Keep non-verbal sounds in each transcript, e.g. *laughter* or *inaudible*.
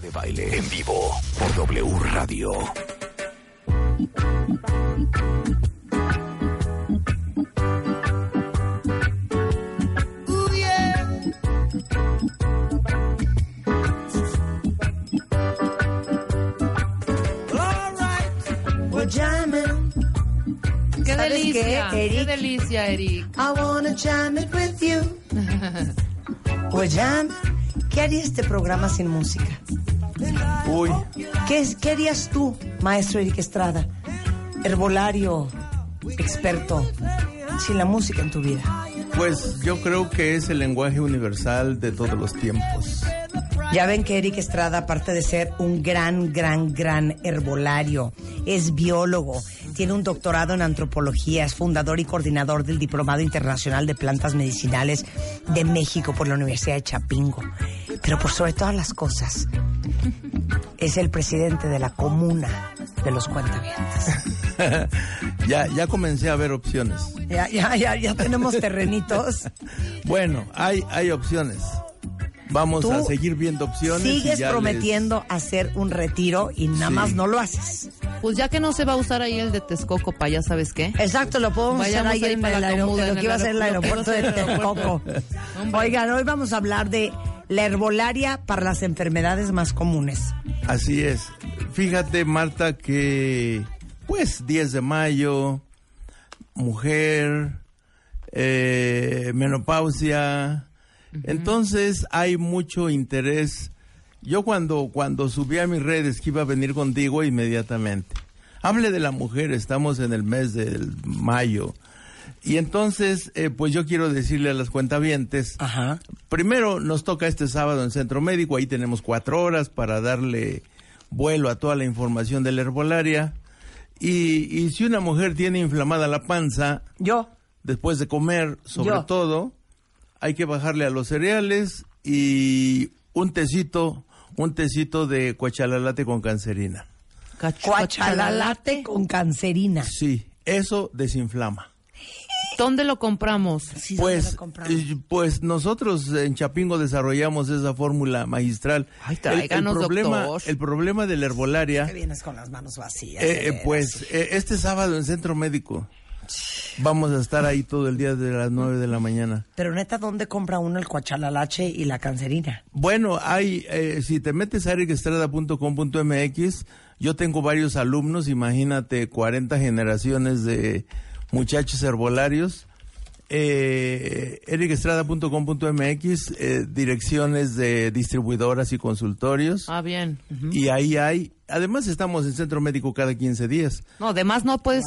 de baile en vivo por W Radio. Qué delicia, qué, delicia, Eric. I wanna jam it with you. *laughs* pues jam ¿Qué haría este programa sin música? Uy. ¿Qué, ¿Qué harías tú, maestro Eric Estrada? Herbolario, experto, sin la música en tu vida. Pues yo creo que es el lenguaje universal de todos los tiempos. Ya ven que Eric Estrada, aparte de ser un gran, gran, gran herbolario, es biólogo, tiene un doctorado en antropología, es fundador y coordinador del Diplomado Internacional de Plantas Medicinales de México por la Universidad de Chapingo. Pero por sobre todas las cosas, es el presidente de la comuna de los cuentavientes. *laughs* ya, ya comencé a ver opciones. Ya, ya, ya, ya tenemos terrenitos. *laughs* bueno, hay, hay opciones. Vamos a seguir viendo opciones. Sigues prometiendo hacer un retiro y nada más no lo haces. Pues ya que no se va a usar ahí el de Texcoco para ya sabes qué. Exacto, lo podemos usar ahí, en, el aeropuerto, que iba a ser el aeropuerto de *laughs* Texcoco. Oigan, hoy vamos a hablar de la herbolaria para las enfermedades más comunes. Así es. Fíjate, Marta, que pues 10 de mayo, mujer, eh, menopausia, entonces hay mucho interés. Yo cuando, cuando subí a mis redes que iba a venir contigo inmediatamente. Hable de la mujer, estamos en el mes del mayo. Y entonces, eh, pues yo quiero decirle a las cuentavientes, Ajá. primero nos toca este sábado en Centro Médico, ahí tenemos cuatro horas para darle vuelo a toda la información de la herbolaria. Y, y si una mujer tiene inflamada la panza, yo, después de comer, sobre todo, hay que bajarle a los cereales y un tecito, un tecito de cuachalalate con cancerina. Cuachalalate con cancerina. Sí, eso desinflama. ¿Dónde lo compramos? pues, eh, pues nosotros en Chapingo desarrollamos esa fórmula magistral. Ay, el, el, problema, el problema de la herbolaria. Que vienes con las manos vacías. Eh, eh, pues este sábado en Centro Médico. Vamos a estar ahí todo el día de las 9 de la mañana. Pero neta, ¿dónde compra uno el cuachalalache y la cancerina? Bueno, hay, eh, si te metes a ericestrada.com.mx, yo tengo varios alumnos, imagínate 40 generaciones de muchachos herbolarios. Eh, ericestrada.com.mx, eh, direcciones de distribuidoras y consultorios. Ah, bien. Y ahí hay, además estamos en centro médico cada 15 días. No, además no puedes,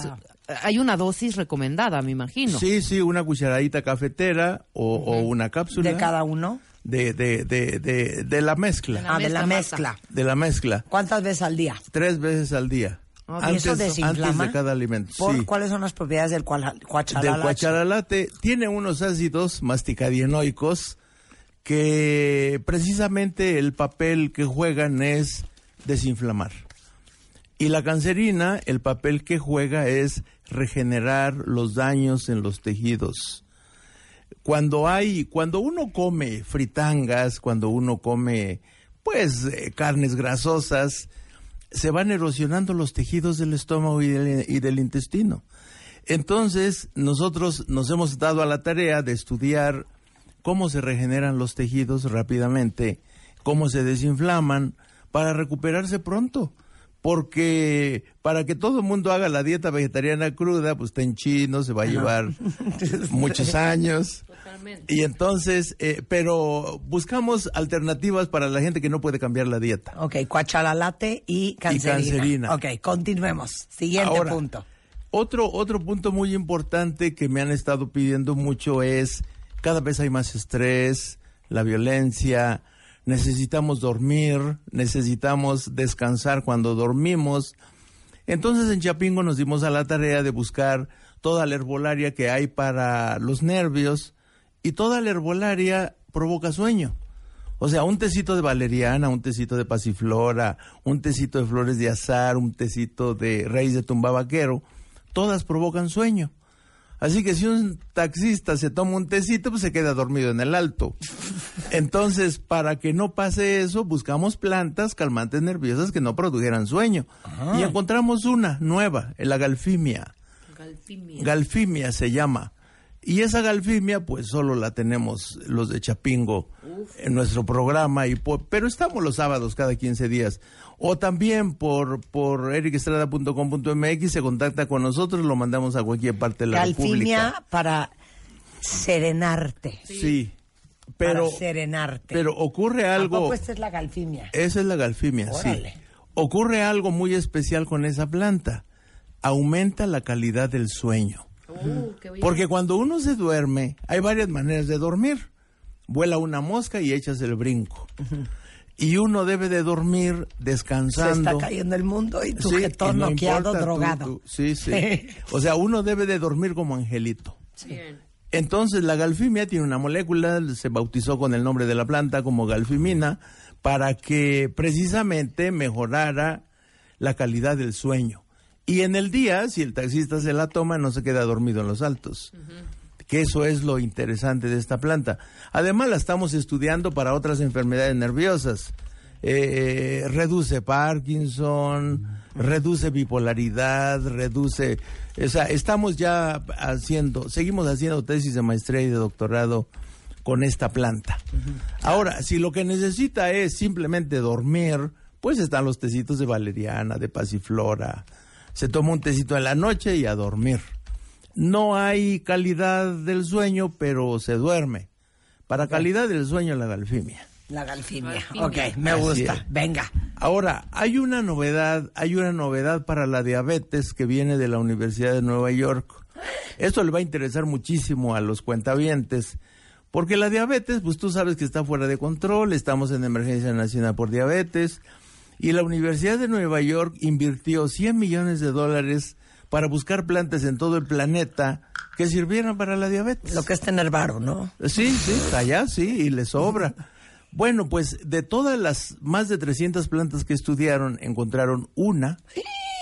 hay una dosis recomendada, me imagino. Sí, sí, una cucharadita cafetera o, una cápsula. ¿De cada uno? De, de, de, de, la mezcla. ah, de la mezcla. De la mezcla. ¿Cuántas veces al día? Tres veces al día. antes, eso desinflama? Antes de cada alimento. ¿Cuáles son las propiedades del cuacharalate? Del cuacharalate tiene unos ácidos masticadienoicos que precisamente el papel que juegan es desinflamar. Y la cancerina, el papel que juega es regenerar los daños en los tejidos. Cuando hay, cuando uno come fritangas, cuando uno come, pues, eh, carnes grasosas, se van erosionando los tejidos del estómago y del, y del intestino. Entonces, nosotros nos hemos dado a la tarea de estudiar cómo se regeneran los tejidos rápidamente, cómo se desinflaman, para recuperarse pronto porque para que todo el mundo haga la dieta vegetariana cruda, pues está en chino, se va a llevar *laughs* muchos años. Y entonces, eh, pero buscamos alternativas para la gente que no puede cambiar la dieta. Ok, cuachalalate y cancerina. Y cancerina. Ok, continuemos. Siguiente punto. Otro, otro punto muy importante que me han estado pidiendo mucho es, cada vez hay más estrés, la violencia, necesitamos dormir, necesitamos descansar cuando dormimos. Entonces en Chapingo nos dimos a la tarea de buscar toda la herbolaria que hay para los nervios y toda la herbolaria provoca sueño. O sea, un tecito de valeriana, un tecito de pasiflora, un tecito de flores de azar, un tecito de raíz de tumbabaquero, todas provocan sueño. Así que si un taxista se toma un tecito, pues se queda dormido en el alto. Entonces, para que no pase eso, buscamos plantas calmantes nerviosas que no produjeran sueño. Y encontramos una nueva, la galfimia. Galfimia. Galfimia se llama. Y esa galfimia, pues solo la tenemos los de Chapingo en nuestro programa, y pero estamos los sábados cada 15 días. O también por, por ericestrada.com.mx se contacta con nosotros, lo mandamos a cualquier parte de la Galfimia para serenarte. Sí. Pero, para serenarte. Pero ocurre algo. esta es la galfimia? Esa es la galfimia, sí. Ocurre algo muy especial con esa planta. Aumenta la calidad del sueño. Uh, Porque cuando uno se duerme, hay varias maneras de dormir. Vuela una mosca y echas el brinco. Y uno debe de dormir descansando. Se está cayendo el mundo y tu sí, noqueado, drogado. sí, sí. o sea, uno debe de dormir como angelito. Entonces, la galfimia tiene una molécula, se bautizó con el nombre de la planta como galfimina, para que precisamente mejorara la calidad del sueño. Y en el día, si el taxista se la toma, no se queda dormido en los altos. Que eso es lo interesante de esta planta. Además, la estamos estudiando para otras enfermedades nerviosas. Eh, reduce Parkinson, reduce bipolaridad, reduce... O sea, estamos ya haciendo, seguimos haciendo tesis de maestría y de doctorado con esta planta. Ahora, si lo que necesita es simplemente dormir, pues están los tecitos de valeriana, de pasiflora, se toma un tecito en la noche y a dormir. No hay calidad del sueño, pero se duerme. Para calidad del sueño, la galfimia. La galfimia. Ok, me gusta. Venga. Ahora, hay una novedad, hay una novedad para la diabetes que viene de la Universidad de Nueva York. Esto le va a interesar muchísimo a los cuentavientes, porque la diabetes, pues tú sabes que está fuera de control, estamos en emergencia nacional por diabetes, y la Universidad de Nueva York invirtió 100 millones de dólares para buscar plantas en todo el planeta que sirvieran para la diabetes. Lo que es tener varo, ¿no? Sí, sí, allá sí, y le sobra. Bueno, pues de todas las más de 300 plantas que estudiaron, encontraron una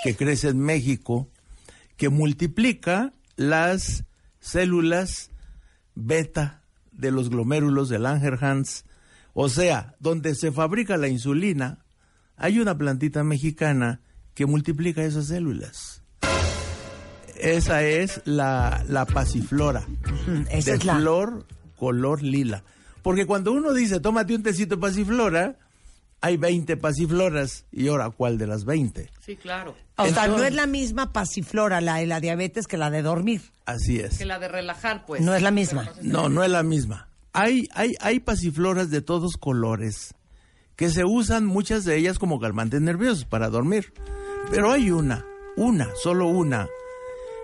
que crece en México, que multiplica las células beta de los glomérulos del Langerhans, o sea, donde se fabrica la insulina, hay una plantita mexicana que multiplica esas células. Esa es la, la pasiflora. Esa de es la... flor color lila. Porque cuando uno dice, tómate un tecito de pasiflora, hay 20 pasifloras. ¿Y ahora cuál de las 20? Sí, claro. O sea, no es la misma pasiflora, la de la diabetes, que la de dormir. Así es. Que la de relajar, pues. No es la misma. No, no es la misma. Hay, hay, hay pasifloras de todos colores que se usan muchas de ellas como calmantes nerviosos para dormir. Pero hay una, una, solo una.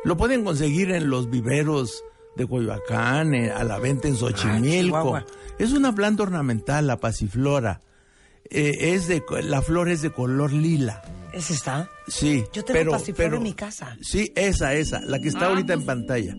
Lo pueden conseguir en los viveros de Coyoacán, eh, a la venta en Xochimilco. es una planta ornamental, la pasiflora. Eh, es de, la flor es de color lila. ¿Es está? Sí. Yo tengo pasiflora en mi casa. Sí, esa, esa, la que está ah, ahorita en pantalla.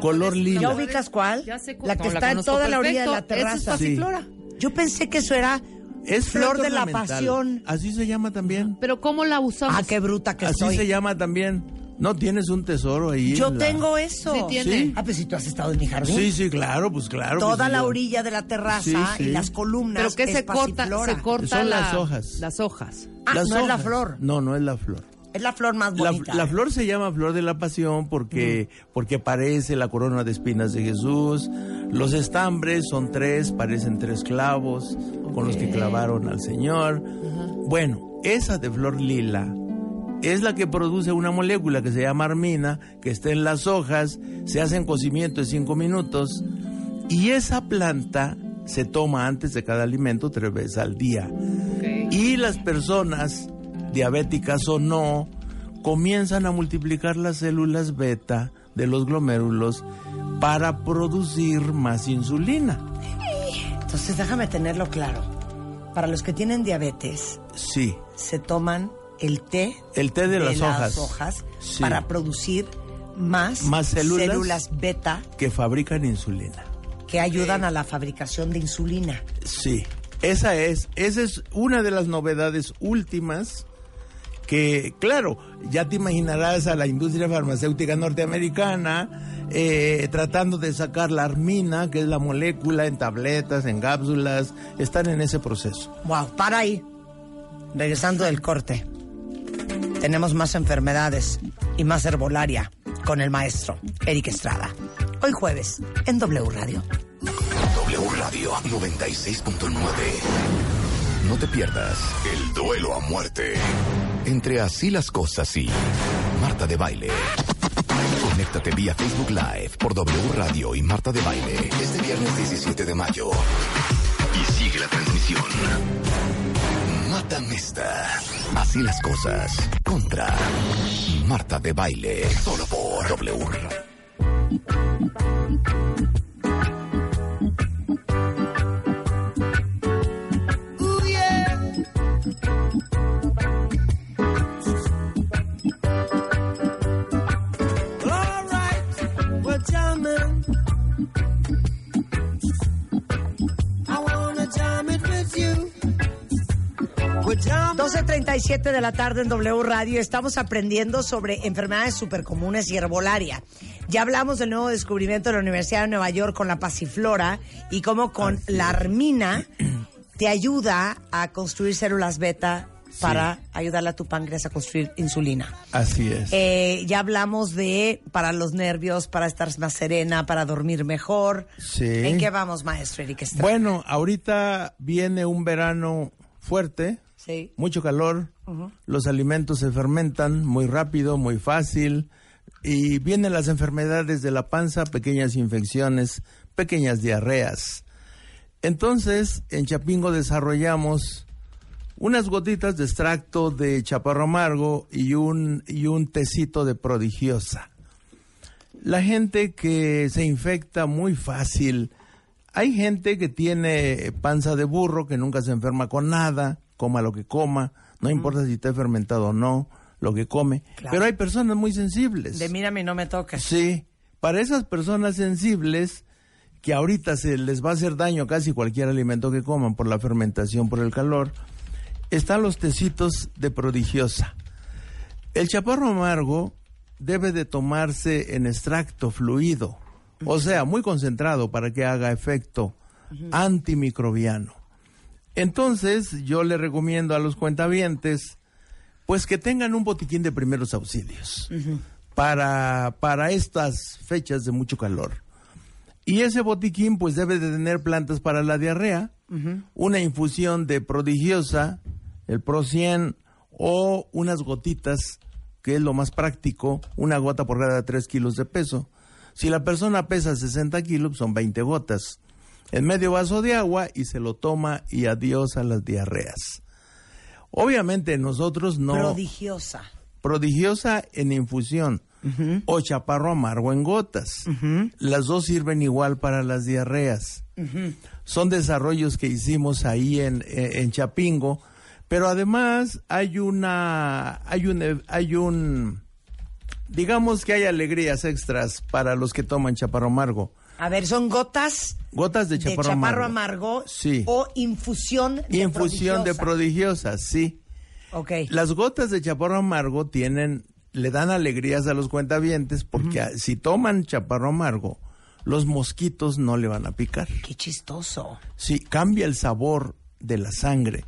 color lila. ¿Ya ubicas cuál? la que está en toda la orilla de la terraza. es pasiflora. Yo pensé que eso era es flor de la pasión. Así se llama también. Pero ¿cómo la usamos? Ah, qué bruta que Así se llama también. No tienes un tesoro ahí. Yo tengo eso. Sí, tiene. Ah, pues si tú has estado en mi jardín. Sí, sí, claro, pues claro. Toda pues, la orilla de la terraza y las columnas. Pero que se corta, se corta Son las hojas. Las hojas. Ah, no es la flor. No, no es la flor. Es la flor más bonita. La, flor se llama flor de la pasión porque, porque parece la corona de espinas de Jesús. Los estambres son tres, parecen tres clavos con los que clavaron al Señor. Bueno, esa de flor lila es la que produce una molécula que se llama armina, que está en las hojas, se hace en cocimiento de cinco minutos y esa planta se toma antes de cada alimento tres veces al día. Y las personas diabéticas o no, comienzan a multiplicar las células beta de los glomérulos para producir más insulina. Entonces déjame tenerlo claro. para los que tienen diabetes, sí. se toman el té, el té de, las hojas, para producir más, más células, beta que fabrican insulina. Que ayudan a la fabricación de insulina. Sí, esa es, esa es una de las novedades últimas que, claro, ya te imaginarás a la industria farmacéutica norteamericana eh, tratando de sacar la armina, que es la molécula, en tabletas, en cápsulas, están en ese proceso. Wow, para ahí. Regresando del corte. Tenemos más enfermedades y más herbolaria con el maestro Eric Estrada. Hoy jueves en W Radio. W Radio 96.9. No te pierdas el duelo a muerte entre Así las cosas y Marta de Baile. Conéctate vía Facebook Live por W Radio y Marta de Baile este viernes 17 de mayo. Y sigue la transmisión. Mata Mesta. Así las cosas. Contra Marta de Baile. Solo por W. 12.37 de la tarde en W Radio. Estamos aprendiendo sobre enfermedades supercomunes y herbolaria. Ya hablamos del nuevo descubrimiento de la Universidad de Nueva York con la pasiflora y cómo con la armina te ayuda a construir células beta para ayudarle a tu páncreas a construir insulina. Así es. Eh, ya hablamos de para los nervios, para estar más serena, para dormir mejor. Sí. ¿En qué vamos, maestro Eric Bueno, ahorita viene un verano fuerte, mucho calor, los alimentos se fermentan muy rápido, muy fácil, y vienen las enfermedades de la panza, pequeñas infecciones, pequeñas diarreas. Entonces, en Chapingo desarrollamos unas gotitas de extracto de chaparro amargo y un, y un tecito de prodigiosa. La gente que se infecta muy fácil, hay gente que tiene panza de burro, que nunca se enferma con nada, coma lo que coma, no importa si está fermentado o no, lo que come. Pero hay personas muy sensibles. De mírame no me toques. Sí, para esas personas sensibles que ahorita se les va a hacer daño casi cualquier alimento que coman por la fermentación, por el calor, están los tecitos de prodigiosa. El chaparro amargo debe de tomarse en extracto fluido, o sea, muy concentrado para que haga efecto antimicrobiano. Entonces, yo le recomiendo a los cuentavientes, pues que tengan un botiquín de primeros auxilios para, para estas fechas de mucho calor. Y ese botiquín, pues debe de tener plantas para la diarrea, una infusión de prodigiosa, el Pro 100 o unas gotitas, que es lo más práctico, una gota por cada 3 kilos de peso. Si la persona pesa 60 kilos, son 20 gotas en medio vaso de agua y se lo toma y adiós a las diarreas. Obviamente nosotros no... Prodigiosa. Prodigiosa en infusión o chaparro amargo en gotas. Las dos sirven igual para las diarreas. Son desarrollos que hicimos ahí en, en, Chapingo, pero además hay una, hay un, hay un, digamos que hay alegrías extras para los que toman chaparro amargo. A ver, son gotas. Gotas de chaparro, amargo. Sí. O infusión de Infusión de prodigiosas, sí. Ok. Las gotas de chaparro amargo tienen, le dan alegrías a los cuentavientes porque si toman chaparro amargo, los mosquitos no le van a picar. Qué chistoso. Sí, cambia el sabor de la sangre.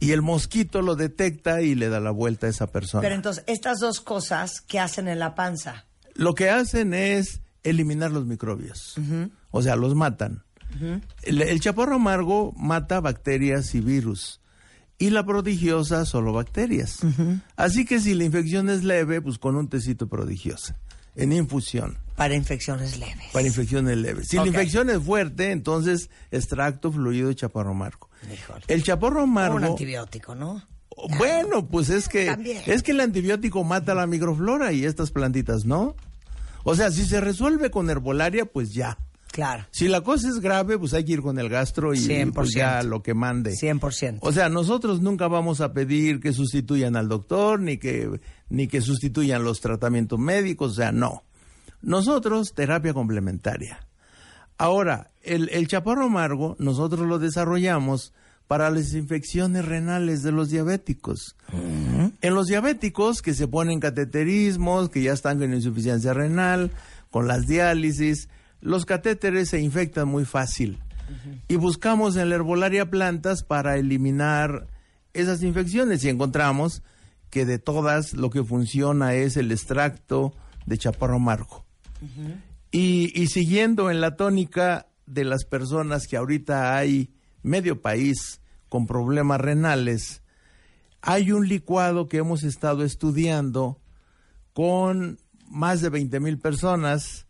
Y el mosquito lo detecta y le da la vuelta a esa persona. Pero entonces, estas dos cosas, ¿qué hacen en la panza? Lo que hacen es eliminar los microbios. O sea, los matan. el, chaparro amargo mata bacterias y virus. Y la prodigiosa solo bacterias. Así que si la infección es leve, pues con un tecito prodigiosa. En infusión. Para infecciones leves. Para infecciones leves. Si la infección es fuerte, entonces extracto fluido de chaparro amargo. El chaparro amargo. Un antibiótico, ¿no? Bueno, pues es que es que el antibiótico mata la microflora y estas plantitas no. O sea, si se resuelve con herbolaria, pues ya. Claro. Si la cosa es grave, pues hay que ir con el gastro y pues ya lo que mande. 100%. O sea, nosotros nunca vamos a pedir que sustituyan al doctor ni que ni que sustituyan los tratamientos médicos, o sea, no. Nosotros terapia complementaria. Ahora, el, el chaparro amargo nosotros lo desarrollamos para las infecciones renales de los diabéticos. En los diabéticos que se ponen cateterismos, que ya están con insuficiencia renal, con las diálisis, los catéteres se infectan muy fácil. Y buscamos en la herbolaria plantas para eliminar esas infecciones y encontramos que de todas lo que funciona es el extracto de chaparro amargo. y, y, siguiendo en la tónica de las personas que ahorita hay medio país con problemas renales, hay un licuado que hemos estado estudiando con más de 20 mil personas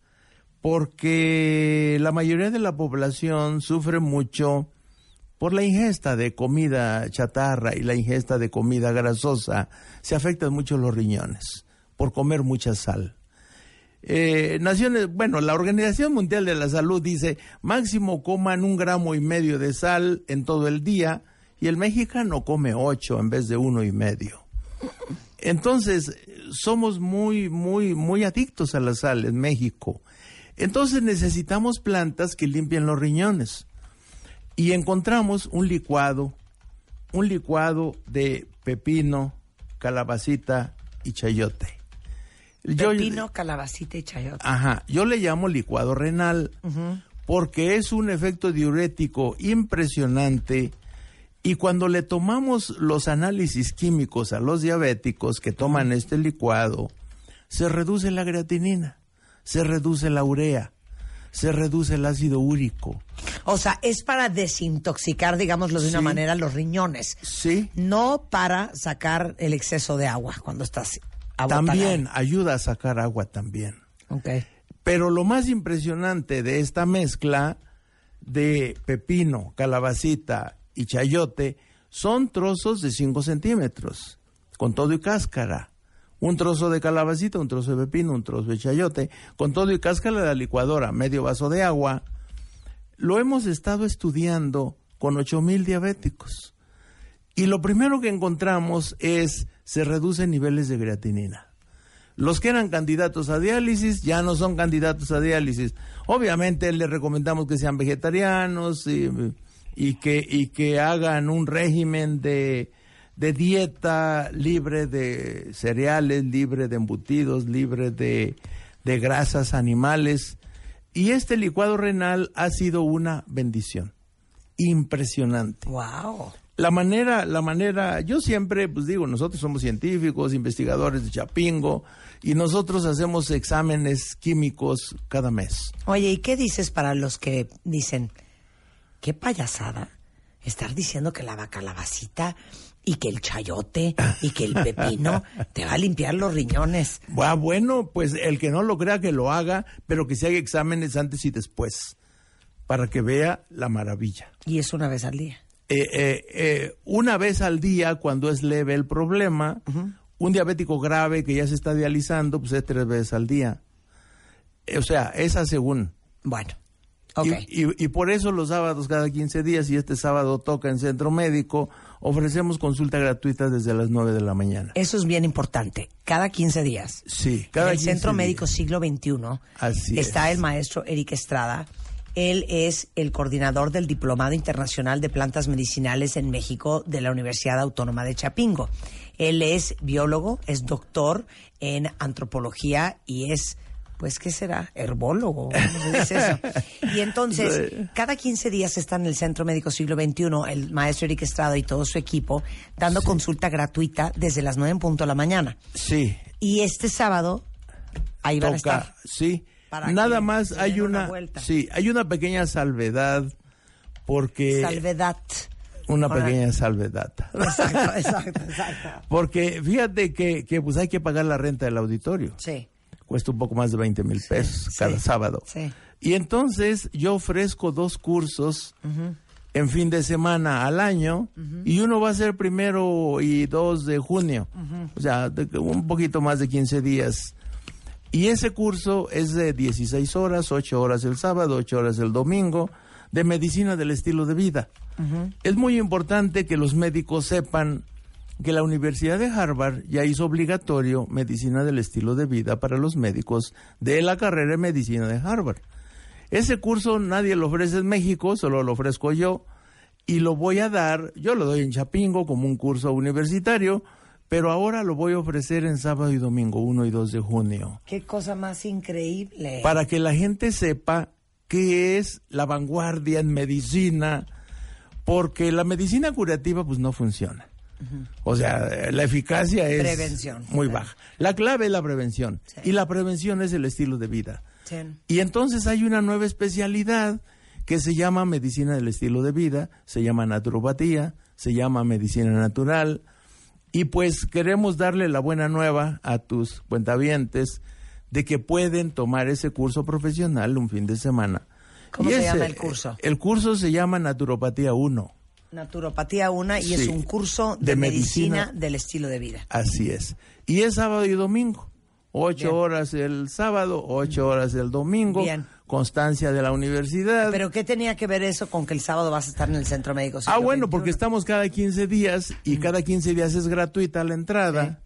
porque la mayoría de la población sufre mucho por la ingesta de comida chatarra y la ingesta de comida grasosa. Se afectan mucho los riñones por comer mucha sal. Eh, naciones, bueno, la Organización Mundial de la Salud dice máximo coman un gramo y medio de sal en todo el día y el mexicano come ocho en vez de uno y medio. Entonces, somos muy, muy, muy adictos a la sal en México. Entonces necesitamos plantas que limpien los riñones. Y encontramos un licuado, un licuado de pepino, calabacita y chayote. Pepino, calabacita y chayote. Ajá, yo le llamo licuado renal porque es un efecto diurético impresionante y cuando le tomamos los análisis químicos a los diabéticos que toman este licuado, se reduce la creatinina se reduce la urea, se reduce el ácido úrico. O sea, es para desintoxicar, digámoslo de una manera, los riñones. Sí. No para sacar el exceso de agua cuando estás También ayuda a sacar agua también. Ok. Pero lo más impresionante de esta mezcla de pepino, calabacita y chayote son trozos de 5 centímetros, con todo y cáscara un trozo de calabacita, un trozo de pepino, un trozo de chayote, con todo y cáscara de la licuadora, medio vaso de agua. Lo hemos estado estudiando con ocho mil diabéticos. Y lo primero que encontramos es se reducen niveles de creatinina. Los que eran candidatos a diálisis ya no son candidatos a diálisis. Obviamente les recomendamos que sean vegetarianos y, que, y que hagan un régimen de, de dieta libre de cereales, libre de embutidos, libre de, grasas animales. Y este licuado renal ha sido una bendición. Impresionante. Wow. La manera, la manera, yo siempre, pues digo, nosotros somos científicos, investigadores de Chapingo, y nosotros hacemos exámenes químicos cada mes. Oye, ¿y qué dices para los que dicen, qué payasada estar diciendo que la vaca vasita y que el chayote y que el pepino *laughs* te va a limpiar los riñones. Ah, bueno, pues el que no lo crea que lo haga, pero que se haga exámenes antes y después, para que vea la maravilla. ¿Y es una vez al día? Eh, eh, eh, una vez al día cuando es leve el problema, un diabético grave que ya se está dializando, pues es tres veces al día. o sea, esa según. Bueno. Y, y, por eso los sábados cada 15 días, y este sábado toca en centro médico, ofrecemos consulta gratuita desde las 9 de la mañana. Eso es bien importante. Cada 15 días. Sí, cada en el Centro Médico Siglo XXI Así está el maestro Eric Estrada. Él es el coordinador del Diplomado Internacional de Plantas Medicinales en México de la Universidad Autónoma de Chapingo. Él es biólogo, es doctor en antropología y es pues, ¿qué será? Herbólogo. Y entonces, *laughs* cada 15 días está en el Centro Médico Siglo XXI el maestro Eric Estrada y todo su equipo dando consulta gratuita desde las 9 en punto de la mañana. Sí. Y este sábado, ahí van a estar. Sí. Nada más hay una, sí, hay una pequeña salvedad porque salvedad una pequeña salvedad. *laughs* Exacto, exacto, exacto. Porque fíjate que, que pues hay que pagar la renta del auditorio. Sí cuesta un poco más de 20 mil pesos cada sábado. Y entonces yo ofrezco dos cursos en fin de semana al año y uno va a ser primero y dos de junio, o sea, un poquito más de 15 días. Y ese curso es de 16 horas, 8 horas el sábado, 8 horas el domingo, de medicina del estilo de vida. Es muy importante que los médicos sepan que la Universidad de Harvard ya hizo obligatorio medicina del estilo de vida para los médicos de la carrera de medicina de Harvard. Ese curso nadie lo ofrece en México, solo lo ofrezco yo y lo voy a dar, yo lo doy en Chapingo como un curso universitario, pero ahora lo voy a ofrecer en sábado y domingo, 1 y 2 de junio. Qué cosa más increíble. Para que la gente sepa qué es la vanguardia en medicina, porque la medicina curativa pues no funciona. O sea, la eficacia es muy baja. La clave es la prevención y la prevención es el estilo de vida. Y entonces hay una nueva especialidad que se llama medicina del estilo de vida, se llama naturopatía, se llama medicina natural, y pues queremos darle la buena nueva a tus cuentavientes de que pueden tomar ese curso profesional un fin de semana. ¿Cómo se llama el curso? El curso se llama Naturopatía 1. Naturopatía 1 y es un curso de, medicina, del estilo de vida. Así es. Y es sábado y domingo. Ocho horas el sábado, ocho horas el domingo. Bien constancia de la universidad. ¿Pero qué tenía que ver eso con que el sábado vas a estar en el centro médico? Ah, bueno, porque estamos cada 15 días y cada 15 días es gratuita la entrada,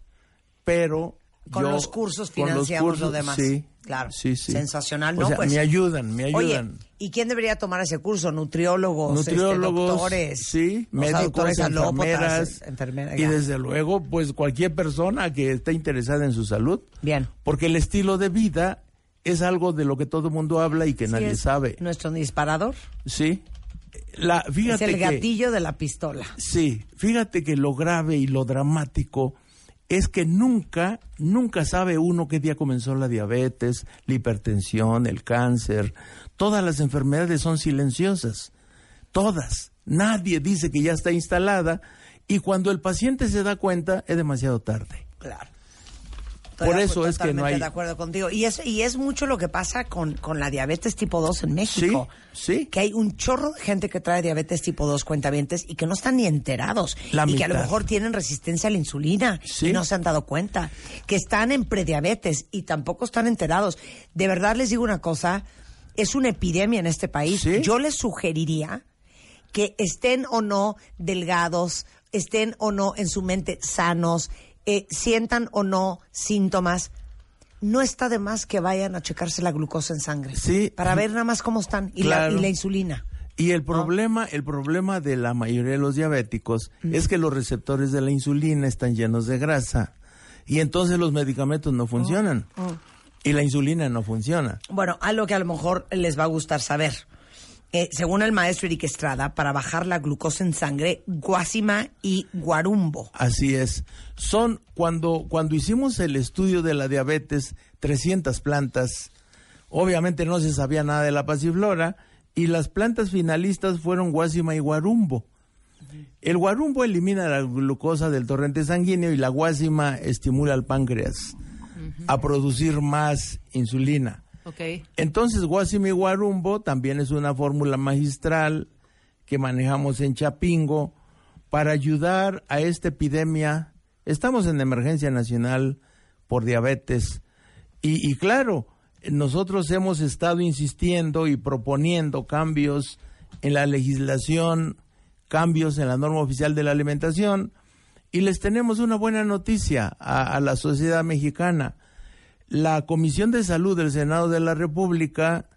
pero... Con los cursos financiamos lo demás. Sí, claro. Sí, sí. Sensacional, ¿no? pues, me ayudan, me ayudan. Oye, ¿y quién debería tomar ese curso? Nutriólogos, este, Nutriólogos, doctores, sí, médicos, enfermeras, enfermeras, y desde luego, pues cualquier persona que esté interesada en su salud. Bien. Porque el estilo de vida es algo de lo que todo el mundo habla y que nadie sabe. ¿Nuestro disparador? Sí. La, fíjate es el gatillo de la pistola. Sí, fíjate que lo grave y lo dramático es que nunca, nunca sabe uno qué día comenzó la diabetes, la hipertensión, el cáncer. Todas las enfermedades son silenciosas. Todas. Nadie dice que ya está instalada y cuando el paciente se da cuenta es demasiado tarde. Claro. Por eso es que no hay... de acuerdo contigo. Y es, y es mucho lo que pasa con, con la diabetes tipo 2 en México. Sí, sí. Que hay un chorro de gente que trae diabetes tipo 2 cuentavientes y que no están ni enterados. y que a lo mejor tienen resistencia a la insulina y no se han dado cuenta. Que están en prediabetes y tampoco están enterados. De verdad les digo una cosa, es una epidemia en este país. Yo les sugeriría que estén o no delgados, estén o no en su mente sanos, eh, sientan o no síntomas, no está de más que vayan a checarse la glucosa en sangre. Sí. Para ver nada más cómo están y, la, insulina. Y el problema, el problema de la mayoría de los diabéticos mm. es que los receptores de la insulina están llenos de grasa y entonces los medicamentos no funcionan. Oh, oh. Y la insulina no funciona. Bueno, algo que a lo mejor les va a gustar saber. Eh, según el maestro Eric Estrada, para bajar la glucosa en sangre, guasima y guarumbo. Así es. Son cuando, cuando hicimos el estudio de la diabetes, 300 plantas, obviamente no se sabía nada de la pasiflora, y las plantas finalistas fueron guasima y guarumbo. El guarumbo elimina la glucosa del torrente sanguíneo y la guasima estimula al páncreas a producir más insulina. Entonces, Guasimi Guarumbo también es una fórmula magistral que manejamos en Chapingo para ayudar a esta epidemia. Estamos en emergencia nacional por diabetes. Y, claro, nosotros hemos estado insistiendo y proponiendo cambios en la legislación, cambios en la norma oficial de la alimentación y les tenemos una buena noticia a la sociedad mexicana la Comisión de Salud del Senado de la República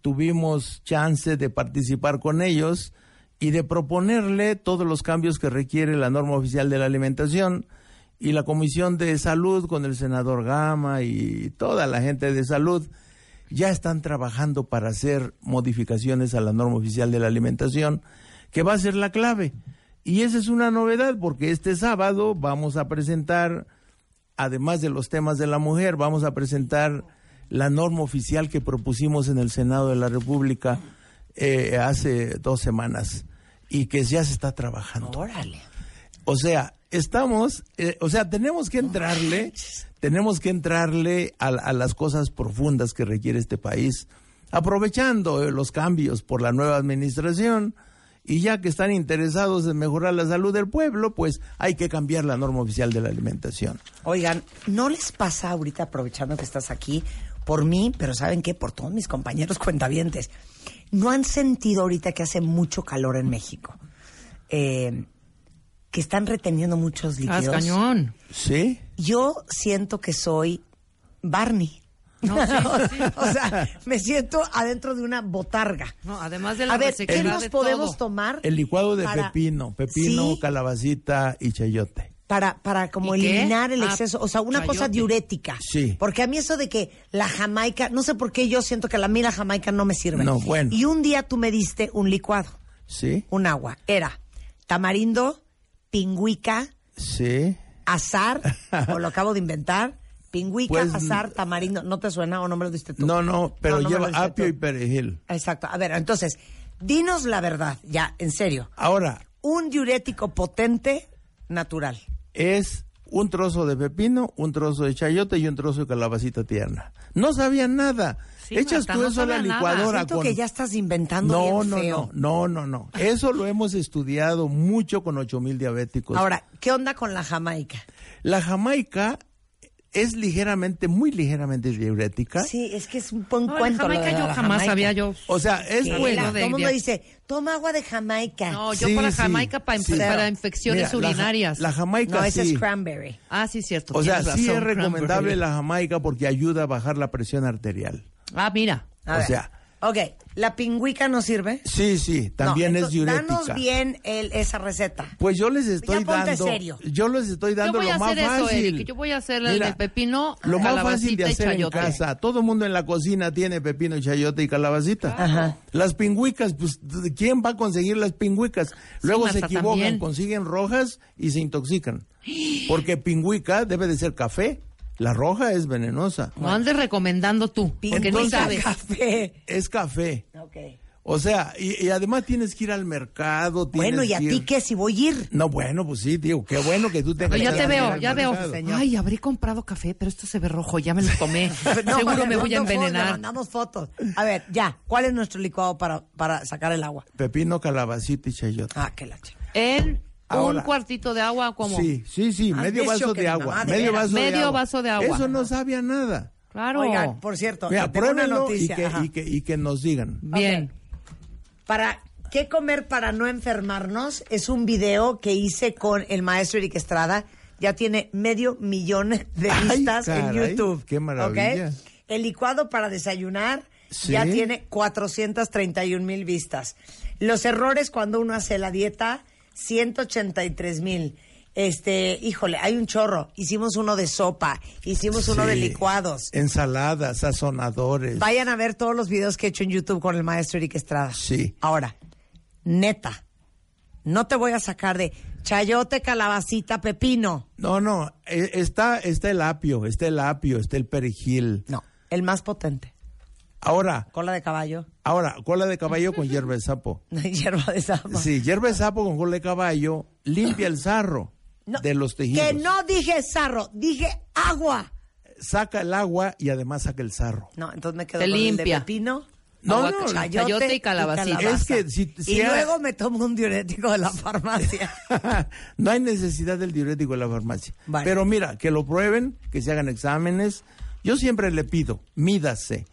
tuvimos chance de participar con ellos y de proponerle todos los cambios que requiere la norma oficial de la alimentación y la Comisión de Salud con el senador Gama y toda la gente de salud ya están trabajando para hacer modificaciones a la norma oficial de la alimentación que va a ser la clave. Y esa es una novedad porque este sábado vamos a presentar además de los temas de la mujer, vamos a presentar la norma oficial que propusimos en el Senado de la República eh, hace dos semanas y que ya se está trabajando. Órale. O sea, estamos, eh, o sea, tenemos que entrarle, tenemos que entrarle a, las cosas profundas que requiere este país, aprovechando eh, los cambios por la nueva administración y ya que están interesados en mejorar la salud del pueblo, pues hay que cambiar la norma oficial de la alimentación. Oigan, ¿no les pasa ahorita, aprovechando que estás aquí, por mí, pero ¿saben qué? Por todos mis compañeros *laughs* cuentavientes. ¿No han sentido ahorita que hace mucho calor en México? Eh, que están reteniendo muchos líquidos. cañón. ¿Sí? Yo siento que soy Barney. *laughs* o sea, me siento adentro de una botarga. No, además de la A ver, ¿qué nos de podemos todo? tomar? El licuado de para- pepino, pepino, Sí. calabacita y chayote. para, para como eliminar el Ah, exceso, o sea, una cosa diurética. Sí. Porque a mí eso de que la jamaica, no sé por qué yo siento que la mí la jamaica no me sirve. No, bueno. Y un día tú me diste un licuado, ¿Sí? un agua. Era tamarindo, pingüica, Sí. azar, *laughs* o lo acabo de inventar, pingüica, Pues, azar, tamarindo. ¿No te suena o no me lo diste tú? No, no, pero No, lleva apio tú. y perejil. Exacto. A ver, entonces, dinos la verdad, ya, en serio. Ahora, Un diurético potente, natural. es un trozo de pepino, un trozo de chayote y un trozo de calabacita tierna. No sabían nada. Sí, Echas Marta, tú no eso a la sabía licuadora Siento con... que ya estás inventando No, bien no, feo. no, no, no, no. Eso lo hemos estudiado mucho con 8000 diabéticos. Ahora, ¿qué onda con la jamaica? la jamaica es ligeramente, muy ligeramente diurética. Sí, es que es un buen No, la cuento. lo de Jamaica yo la jamás Jamaica. había yo. O sea, es bueno. todo el mundo dice, toma agua de Jamaica. No, yo Sí, para sí, Jamaica para, sí. para infecciones Mira, urinarias. La, jamaica No, ese sí. es cranberry. Ah, sí, cierto. O sea, sí razón, es recomendable cranberry. la jamaica porque ayuda a bajar la presión arterial. Ah, mira. A O ver. sea- Ok, ¿la pingüica no sirve? Sí, sí, también No, es diurética. Danos bien el- esa receta. Pues yo les estoy Ya ponte dando, serio. yo les estoy Yo dando voy lo a más hacer eso, fácil. Eric. Yo voy a hacer el Mira, del pepino, Lo más fácil de hacer en casa. Todo mundo en la cocina tiene pepino, chayote y calabacita. Ajá. Las pingüicas, pues, ¿quién va a conseguir las pingüicas? Luego se equivocan, también. consiguen rojas y se intoxican. Porque pingüica debe de ser café. La roja es venenosa. No andes recomendando tú, porque Pingüica sabes. café. Es café. Ok. O sea, y, y además tienes que ir al mercado. tienes Bueno, ¿y a ti qué si voy a ir? No, bueno, pues sí, tío. Qué bueno que tú tengas Pero ya te veo, ya veo. mercado. Ay, habré comprado café, pero esto se ve rojo, ya me lo tomé. *laughs* No, Seguro me voy a mando fotos, envenenar. mandamos fotos. A ver, ya, ¿cuál es nuestro licuado para, para sacar el agua? Pepino, calabacita y chayote. Ah, qué la chica. Un cuartito de agua, como. Sí, sí, sí, medio vaso de agua. medio vaso de agua. vaso de agua. Eso no sabía nada. Claro. Oigan, por cierto, Mira, una pruébenlo y noticia. que, y, que, y que nos digan. Bien. Para qué comer para no enfermarnos es un video que hice con el maestro Eric Estrada. Ya tiene medio millón de *laughs* Ay, vistas en YouTube. qué maravilla. El licuado para desayunar Sí. ya tiene 431 mil vistas. Los errores cuando uno hace la dieta, 183 mil. Este, híjole, hay un chorro. Hicimos uno de sopa, hicimos uno de licuados. Ensaladas, sazonadores. Vayan a ver todos los videos que he hecho en YouTube con el maestro Eric Estrada. Sí. Ahora, neta, no te voy a sacar de chayote, calabacita, pepino. No, no, eh, está, está el apio, está el apio, está el perejil. No, el más potente. Ahora, Cola de caballo, ahora, cola de caballo con hierba de sapo. *laughs* hierba de sapa. Sí, hierba de sapo con cola de caballo limpia el sarro *laughs* No, de los tejidos. Que no dije sarro, dije agua. Saca el agua y además saca el sarro. No, entonces me quedo Te con el de limpia. pepino. No, Agua, no, chayote, chayote y calabacita. Es que si- si y ha- luego me tomo un diurético de la farmacia. *laughs* no hay necesidad del diurético en la farmacia. Vale. Pero mira, que lo prueben, que se hagan exámenes. Yo siempre le pido, mídase.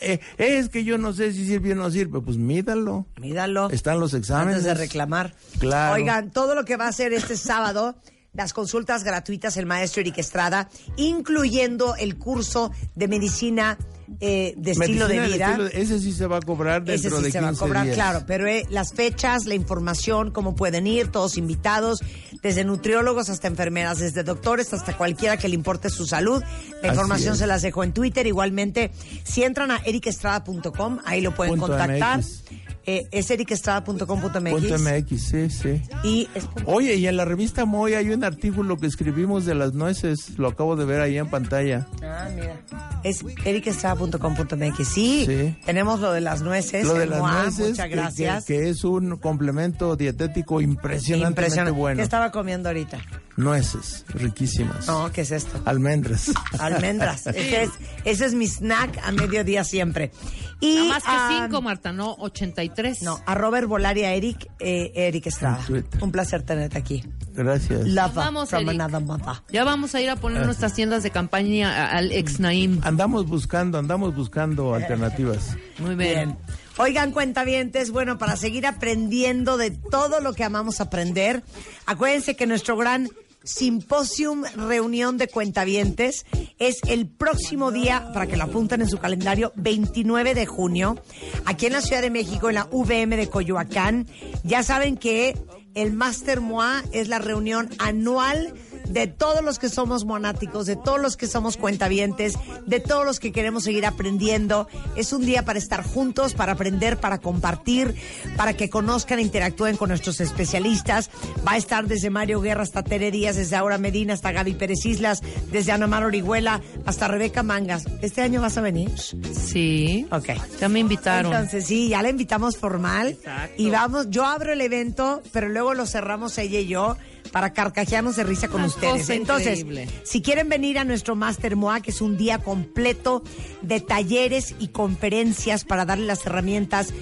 Eh, es que yo no sé si sirve o no sirve. Pues mídalo. Míralo. Están los exámenes. Antes de reclamar. Claro. Oigan, todo lo que va a hacer este sábado, las consultas gratuitas el maestro Eric Estrada, incluyendo el curso de medicina eh, de estilo de vida. estilo ese sí se va a cobrar Ese dentro sí de se 15 va a cobrar, días. claro, pero eh, las fechas, la información, cómo pueden ir, todos invitados, desde nutriólogos hasta enfermeras, desde doctores hasta cualquiera que le importe su salud. La Así información es. se las dejo en Twitter. Igualmente, si entran a ericestrada.com, ahí lo pueden Punto contactar. MX. Eh, es ericestrada.com.mx. Punto MX, sí, sí. Y es Oye, y en la revista Moy hay un artículo que escribimos de las nueces. Lo acabo de ver ahí en pantalla. Ah, mira. Es ericestrada.com.mx. Sí, Sí. tenemos lo de las nueces. Lo de las nueces, Muchas gracias. Que, que es un complemento dietético impresionantemente Impresionante. bueno. ¿Qué estaba comiendo ahorita? nueces riquísimas. No, ¿qué es esto? Almendras. Almendras. *laughs* ese, es, ese es mi snack a mediodía siempre. Y, Nada más que cinco, Marta, no 83. No, a Robert Volaria Eric, eh, Eric Estrada. Un placer tenerte aquí. Gracias. Love Vamos, from Eric. another mother. Ya vamos a ir a poner nuestras tiendas de campaña al ex Naim. Andamos buscando, andamos buscando alternativas. Muy bien. Bien. Oigan, cuentavientes, bueno, para seguir aprendiendo de todo lo que amamos aprender, acuérdense que nuestro gran simposium reunión de cuentavientes es el próximo día, para que lo apunten en su calendario, 29 de junio, aquí en la Ciudad de México, en la VM de Coyoacán. Ya saben que el Master MOA es la reunión anual de todos los que somos monáticos, de todos los que somos cuentavientes, de todos los que queremos seguir aprendiendo. Es un día para estar juntos, para aprender, para compartir, para que conozcan e interactúen con nuestros especialistas. Va a estar desde Mario Guerra hasta Tere Díaz, desde Aura Medina hasta Gaby Pérez Islas, desde Ana Mar Orihuela hasta Rebeca Mangas. ¿Este año vas a venir? Sí. Ok. Ya me invitaron. Entonces, sí, ya la invitamos formal. Exacto. Y vamos, yo abro el evento, pero luego lo cerramos ella y yo para carcajearnos de risa con Una ustedes. Entonces, increíble. si quieren venir a nuestro Master MOA, que es un día completo de talleres y conferencias para darle las herramientas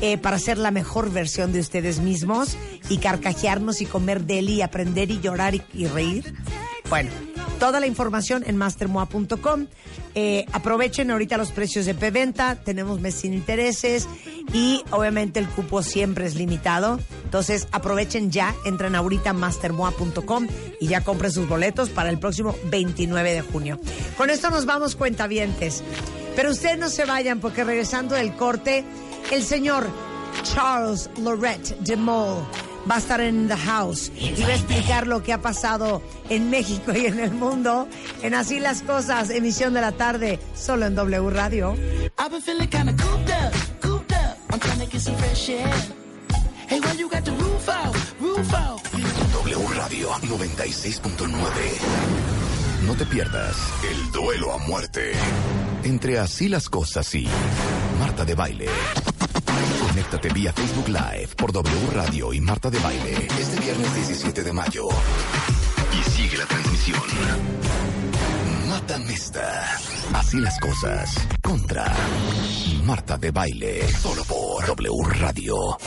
eh, para ser la mejor versión de ustedes mismos y carcajearnos y comer deli y aprender y llorar y, y reír. Bueno, toda la información en mastermoa.com. Eh, aprovechen ahorita los precios de preventa, tenemos mes sin intereses y obviamente el cupo siempre es limitado. Entonces aprovechen ya, entren ahorita a mastermoa.com y ya compren sus boletos para el próximo 29 de junio. Con esto nos vamos cuentavientes. Pero ustedes no se vayan porque regresando del corte, el señor Charles Lorette de Mol va a estar en The House y va a explicar lo que ha pasado en México y en el mundo en Así las Cosas, emisión de la tarde, solo en W Radio. I've been feeling kinda cooped up, cooped up. I'm trying to get some fresh air. Hey, why you got the roof out, roof out? W Radio 96.9. No te pierdas el duelo a muerte entre Así las cosas y Marta de Baile. Conéctate vía Facebook Live por W Radio y Marta de Baile este viernes 17 de mayo. Y sigue la transmisión. Mata Mesta. Así las cosas. Contra Marta de Baile. Solo por W Radio.